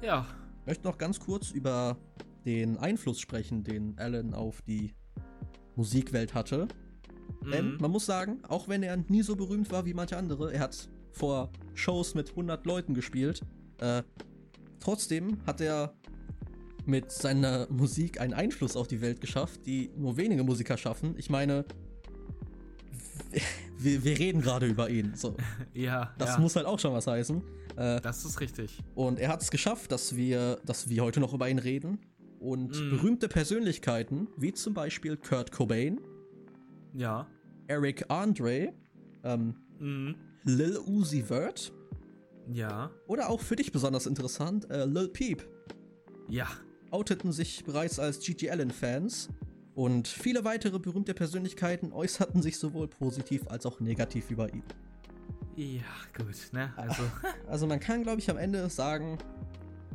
ja. Ich möchte noch ganz kurz über den Einfluss sprechen, den Alan auf die Musikwelt hatte. Mhm. Denn man muss sagen, auch wenn er nie so berühmt war wie manche andere, er hat vor Shows mit 100 Leuten gespielt äh, trotzdem hat er mit seiner Musik einen Einfluss auf die Welt geschafft, die nur wenige Musiker schaffen. Ich meine, wir, wir reden gerade über ihn. So. Ja. Das ja. muss halt auch schon was heißen. Äh, das ist richtig. Und er hat es geschafft, dass wir, dass wir heute noch über ihn reden. Und mm. berühmte Persönlichkeiten, wie zum Beispiel Kurt Cobain, ja. Eric Andre, ähm, mm. Lil Uzi Vert, ja. Oder auch für dich besonders interessant, äh, Lil Peep. Ja. Outeten sich bereits als Gigi Allen-Fans und viele weitere berühmte Persönlichkeiten äußerten sich sowohl positiv als auch negativ über ihn. Ja, gut, ne? Also, also man kann, glaube ich, am Ende sagen,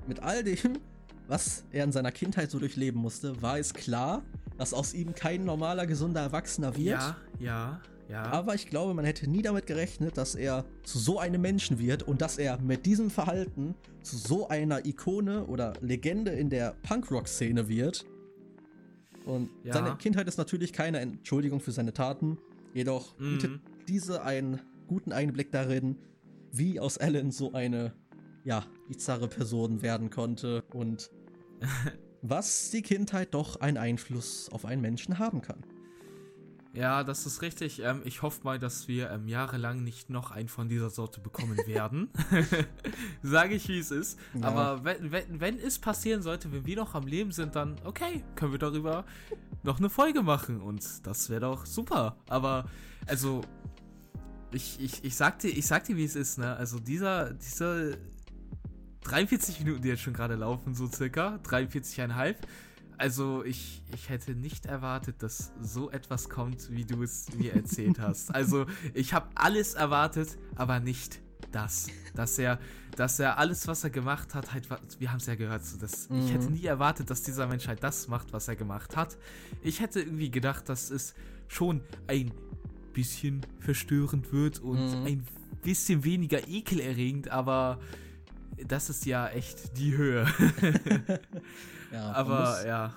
mit all dem, was er in seiner Kindheit so durchleben musste, war es klar, dass aus ihm kein normaler, gesunder Erwachsener wird. Ja, ja. Ja. Aber ich glaube, man hätte nie damit gerechnet, dass er zu so einem Menschen wird und dass er mit diesem Verhalten zu so einer Ikone oder Legende in der Punkrock-Szene wird. Und ja. seine Kindheit ist natürlich keine Entschuldigung für seine Taten, jedoch mhm. bietet diese einen guten Einblick darin, wie aus Alan so eine, ja, bizarre Person werden konnte und was die Kindheit doch einen Einfluss auf einen Menschen haben kann. Ja, das ist richtig. Ähm, ich hoffe mal, dass wir ähm, jahrelang nicht noch einen von dieser Sorte bekommen werden. Sage ich, wie es ist. Ja. Aber wenn, wenn, wenn es passieren sollte, wenn wir noch am Leben sind, dann okay, können wir darüber noch eine Folge machen. Und das wäre doch super. Aber, also, ich, ich, ich sag dir, ich sag dir, wie es ist, ne? Also dieser, dieser 43 Minuten, die jetzt schon gerade laufen, so circa, 43,5 also ich, ich hätte nicht erwartet, dass so etwas kommt, wie du es mir erzählt hast. Also ich habe alles erwartet, aber nicht das. Dass er, dass er alles, was er gemacht hat, halt, wir haben es ja gehört, so, dass, mhm. ich hätte nie erwartet, dass dieser Mensch halt das macht, was er gemacht hat. Ich hätte irgendwie gedacht, dass es schon ein bisschen verstörend wird und mhm. ein bisschen weniger ekelerregend, aber das ist ja echt die Höhe. Ja, aber muss, ja.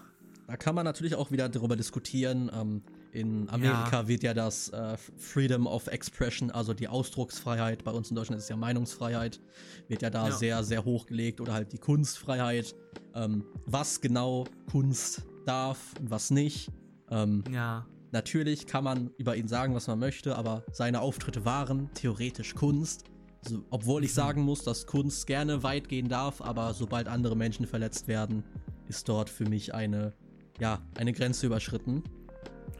Da kann man natürlich auch wieder darüber diskutieren. Ähm, in Amerika ja. wird ja das äh, Freedom of Expression, also die Ausdrucksfreiheit, bei uns in Deutschland ist es ja Meinungsfreiheit, wird ja da ja. sehr, sehr hochgelegt oder halt die Kunstfreiheit. Ähm, was genau Kunst darf und was nicht. Ähm, ja. Natürlich kann man über ihn sagen, was man möchte, aber seine Auftritte waren theoretisch Kunst. Also, obwohl ich sagen muss, dass Kunst gerne weit gehen darf, aber sobald andere Menschen verletzt werden, ist dort für mich eine, ja, eine Grenze überschritten.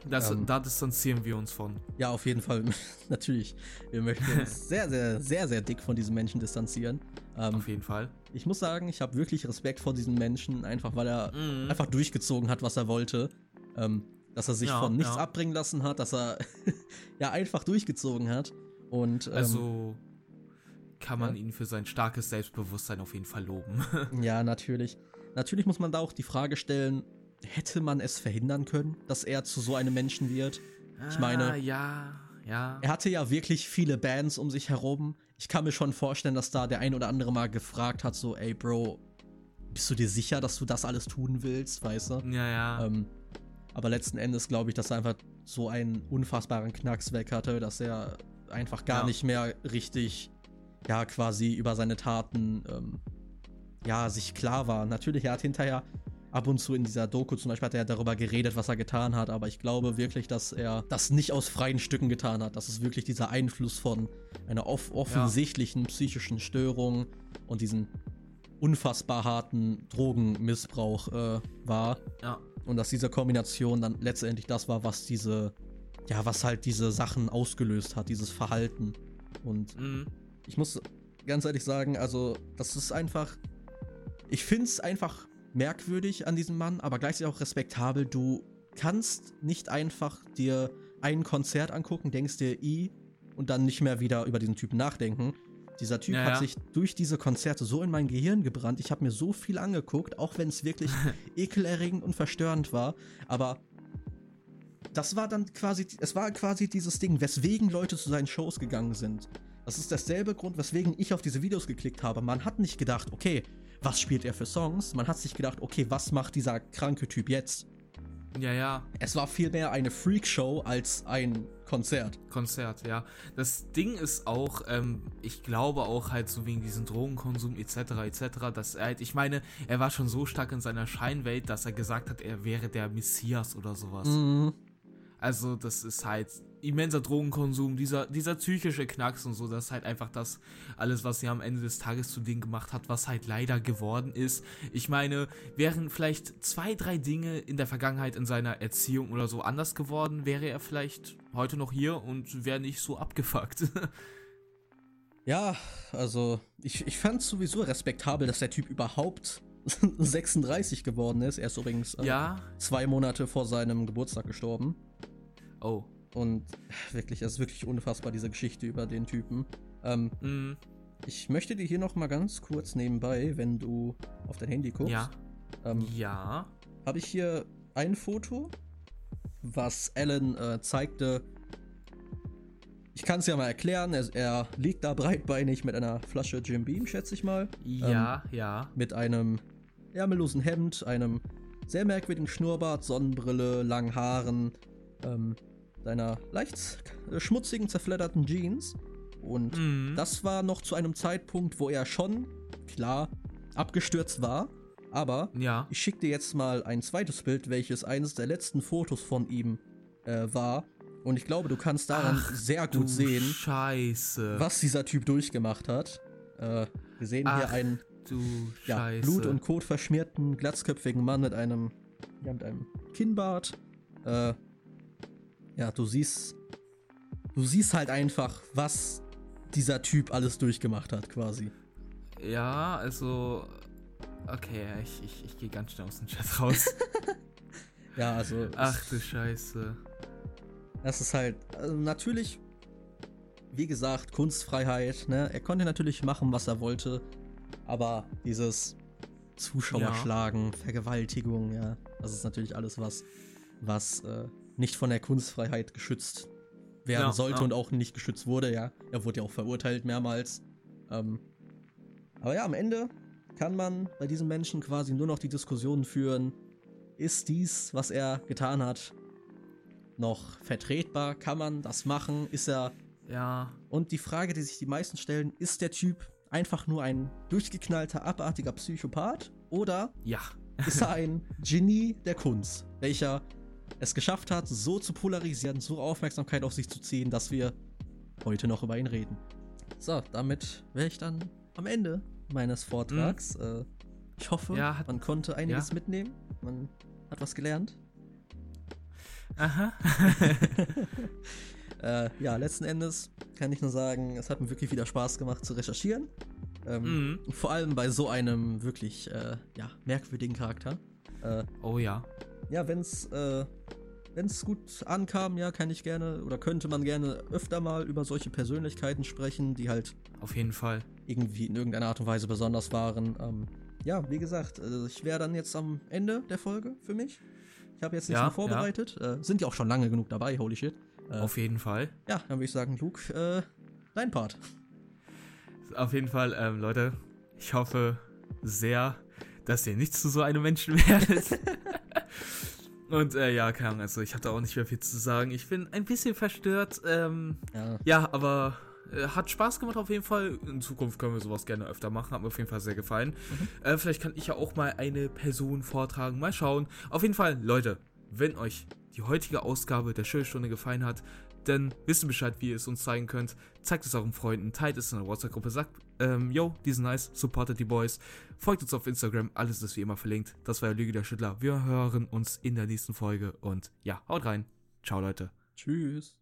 Das, ähm, da distanzieren wir uns von. Ja, auf jeden Fall. Natürlich. Wir möchten uns sehr, sehr, sehr, sehr dick von diesen Menschen distanzieren. Ähm, auf jeden Fall. Ich muss sagen, ich habe wirklich Respekt vor diesen Menschen, einfach weil er mhm. einfach durchgezogen hat, was er wollte. Ähm, dass er sich ja, von nichts ja. abbringen lassen hat, dass er ja einfach durchgezogen hat. Und, ähm, also kann man ja. ihn für sein starkes Selbstbewusstsein auf jeden Fall loben. ja, natürlich. Natürlich muss man da auch die Frage stellen, hätte man es verhindern können, dass er zu so einem Menschen wird? Ich ah, meine, ja, ja. Er hatte ja wirklich viele Bands um sich herum. Ich kann mir schon vorstellen, dass da der ein oder andere mal gefragt hat, so, ey, Bro, bist du dir sicher, dass du das alles tun willst, weißt du? Ja, ja. Ähm, aber letzten Endes glaube ich, dass er einfach so einen unfassbaren Knacks weg hatte, dass er einfach gar ja. nicht mehr richtig, ja, quasi über seine Taten ähm, ja, sich klar war. Natürlich, er hat hinterher ab und zu in dieser Doku zum Beispiel hat er darüber geredet, was er getan hat, aber ich glaube wirklich, dass er das nicht aus freien Stücken getan hat. Dass es wirklich dieser Einfluss von einer off offensichtlichen ja. psychischen Störung und diesen unfassbar harten Drogenmissbrauch äh, war. Ja. Und dass diese Kombination dann letztendlich das war, was diese, ja, was halt diese Sachen ausgelöst hat, dieses Verhalten. Und mhm. Ich muss ganz ehrlich sagen, also, das ist einfach ich finde es einfach merkwürdig an diesem Mann, aber gleichzeitig auch respektabel. Du kannst nicht einfach dir ein Konzert angucken, denkst dir i und dann nicht mehr wieder über diesen Typen nachdenken. Dieser Typ ja, hat ja. sich durch diese Konzerte so in mein Gehirn gebrannt. Ich habe mir so viel angeguckt, auch wenn es wirklich ekelerregend und verstörend war. Aber das war dann quasi, es war quasi dieses Ding, weswegen Leute zu seinen Shows gegangen sind. Das ist derselbe Grund, weswegen ich auf diese Videos geklickt habe. Man hat nicht gedacht, okay, was spielt er für Songs. Man hat sich gedacht, okay, was macht dieser kranke Typ jetzt? Ja, ja. Es war vielmehr eine Freakshow als ein Konzert. Konzert, ja. Das Ding ist auch, ähm, ich glaube auch halt so wegen diesem Drogenkonsum etc. etc., dass er halt, ich meine, er war schon so stark in seiner Scheinwelt, dass er gesagt hat, er wäre der Messias oder sowas. Mhm. Also das ist halt immenser Drogenkonsum, dieser, dieser psychische Knacks und so, das ist halt einfach das alles, was er am Ende des Tages zu Ding gemacht hat, was halt leider geworden ist. Ich meine, wären vielleicht zwei, drei Dinge in der Vergangenheit in seiner Erziehung oder so anders geworden, wäre er vielleicht heute noch hier und wäre nicht so abgefuckt. ja, also ich, ich fand sowieso respektabel, dass der Typ überhaupt 36 geworden ist. Er ist übrigens äh, ja. zwei Monate vor seinem Geburtstag gestorben. Oh. Und wirklich, es ist wirklich unfassbar, diese Geschichte über den Typen. Ähm, mm. Ich möchte dir hier noch mal ganz kurz nebenbei, wenn du auf dein Handy guckst. Ja. Ähm, ja. Habe ich hier ein Foto, was Alan äh, zeigte. Ich kann es ja mal erklären. Er, er, liegt da breitbeinig mit einer Flasche Jim Beam, schätze ich mal. Ja, ähm, ja. Mit einem ärmellosen Hemd, einem sehr merkwürdigen Schnurrbart, Sonnenbrille, langen Haaren, ähm, seiner leicht schmutzigen, zerfledderten Jeans. Und mhm. das war noch zu einem Zeitpunkt, wo er schon, klar, abgestürzt war. Aber ja. ich schicke dir jetzt mal ein zweites Bild, welches eines der letzten Fotos von ihm äh, war. Und ich glaube, du kannst daran Ach, sehr gut sehen, Scheiße. was dieser Typ durchgemacht hat. Äh, wir sehen Ach, hier einen ja, Blut- und Kot verschmierten, glatzköpfigen Mann mit einem, ja, mit einem Kinnbart. Äh, ja, du siehst, du siehst halt einfach, was dieser Typ alles durchgemacht hat, quasi. Ja, also, okay, ich, ich, ich gehe ganz schnell aus dem Chat raus. ja, also. Ach du Scheiße. Das ist halt, also natürlich, wie gesagt, Kunstfreiheit, ne? Er konnte natürlich machen, was er wollte, aber dieses Zuschauerschlagen, ja. Vergewaltigung, ja, das ist natürlich alles was, was äh, nicht von der Kunstfreiheit geschützt werden ja, sollte ja. und auch nicht geschützt wurde, ja. Er wurde ja auch verurteilt mehrmals. Ähm, aber ja, am Ende kann man bei diesen Menschen quasi nur noch die Diskussion führen, ist dies, was er getan hat, noch vertretbar? Kann man das machen? Ist er. Ja. Und die Frage, die sich die meisten stellen, ist der Typ einfach nur ein durchgeknallter, abartiger Psychopath? Oder ja. ist er ein Genie der Kunst, welcher es geschafft hat, so zu polarisieren, so Aufmerksamkeit auf sich zu ziehen, dass wir heute noch über ihn reden? So, damit wäre ich dann am Ende meines Vortrags. Mhm. ich hoffe, ja, hat, man konnte einiges ja. mitnehmen. Man hat was gelernt. Aha. äh, ja, letzten Endes kann ich nur sagen, es hat mir wirklich wieder Spaß gemacht zu recherchieren. Ähm, mhm. Vor allem bei so einem wirklich äh, ja, merkwürdigen Charakter. Äh, oh ja. Ja, wenn es äh, wenn's gut ankam, ja, kann ich gerne oder könnte man gerne öfter mal über solche Persönlichkeiten sprechen, die halt. Auf jeden Fall. Irgendwie in irgendeiner Art und Weise besonders waren. Ähm, ja, wie gesagt, äh, ich wäre dann jetzt am Ende der Folge für mich. Ich habe jetzt nichts ja, mehr vorbereitet. Ja. Äh, sind ja auch schon lange genug dabei, holy shit. Äh, Auf jeden Fall. Ja, dann würde ich sagen, Luke, äh, dein Part. Auf jeden Fall, ähm, Leute, ich hoffe sehr, dass ihr nicht zu so einem Menschen werdet. Und äh, ja, keine Ahnung, also ich habe da auch nicht mehr viel zu sagen. Ich bin ein bisschen verstört. Ähm, ja. ja, aber äh, hat Spaß gemacht auf jeden Fall. In Zukunft können wir sowas gerne öfter machen. Hat mir auf jeden Fall sehr gefallen. Mhm. Äh, vielleicht kann ich ja auch mal eine Person vortragen. Mal schauen. Auf jeden Fall, Leute, wenn euch die heutige Ausgabe der Schulstunde gefallen hat, dann wisst ihr Bescheid, wie ihr es uns zeigen könnt. Zeigt es euren Freunden, teilt es in der WhatsApp-Gruppe, sagt, ähm, yo, die sind nice, supportet die Boys. Folgt uns auf Instagram, alles ist wie immer verlinkt. Das war der Lüge der Schüttler. Wir hören uns in der nächsten Folge und ja, haut rein. Ciao, Leute. Tschüss.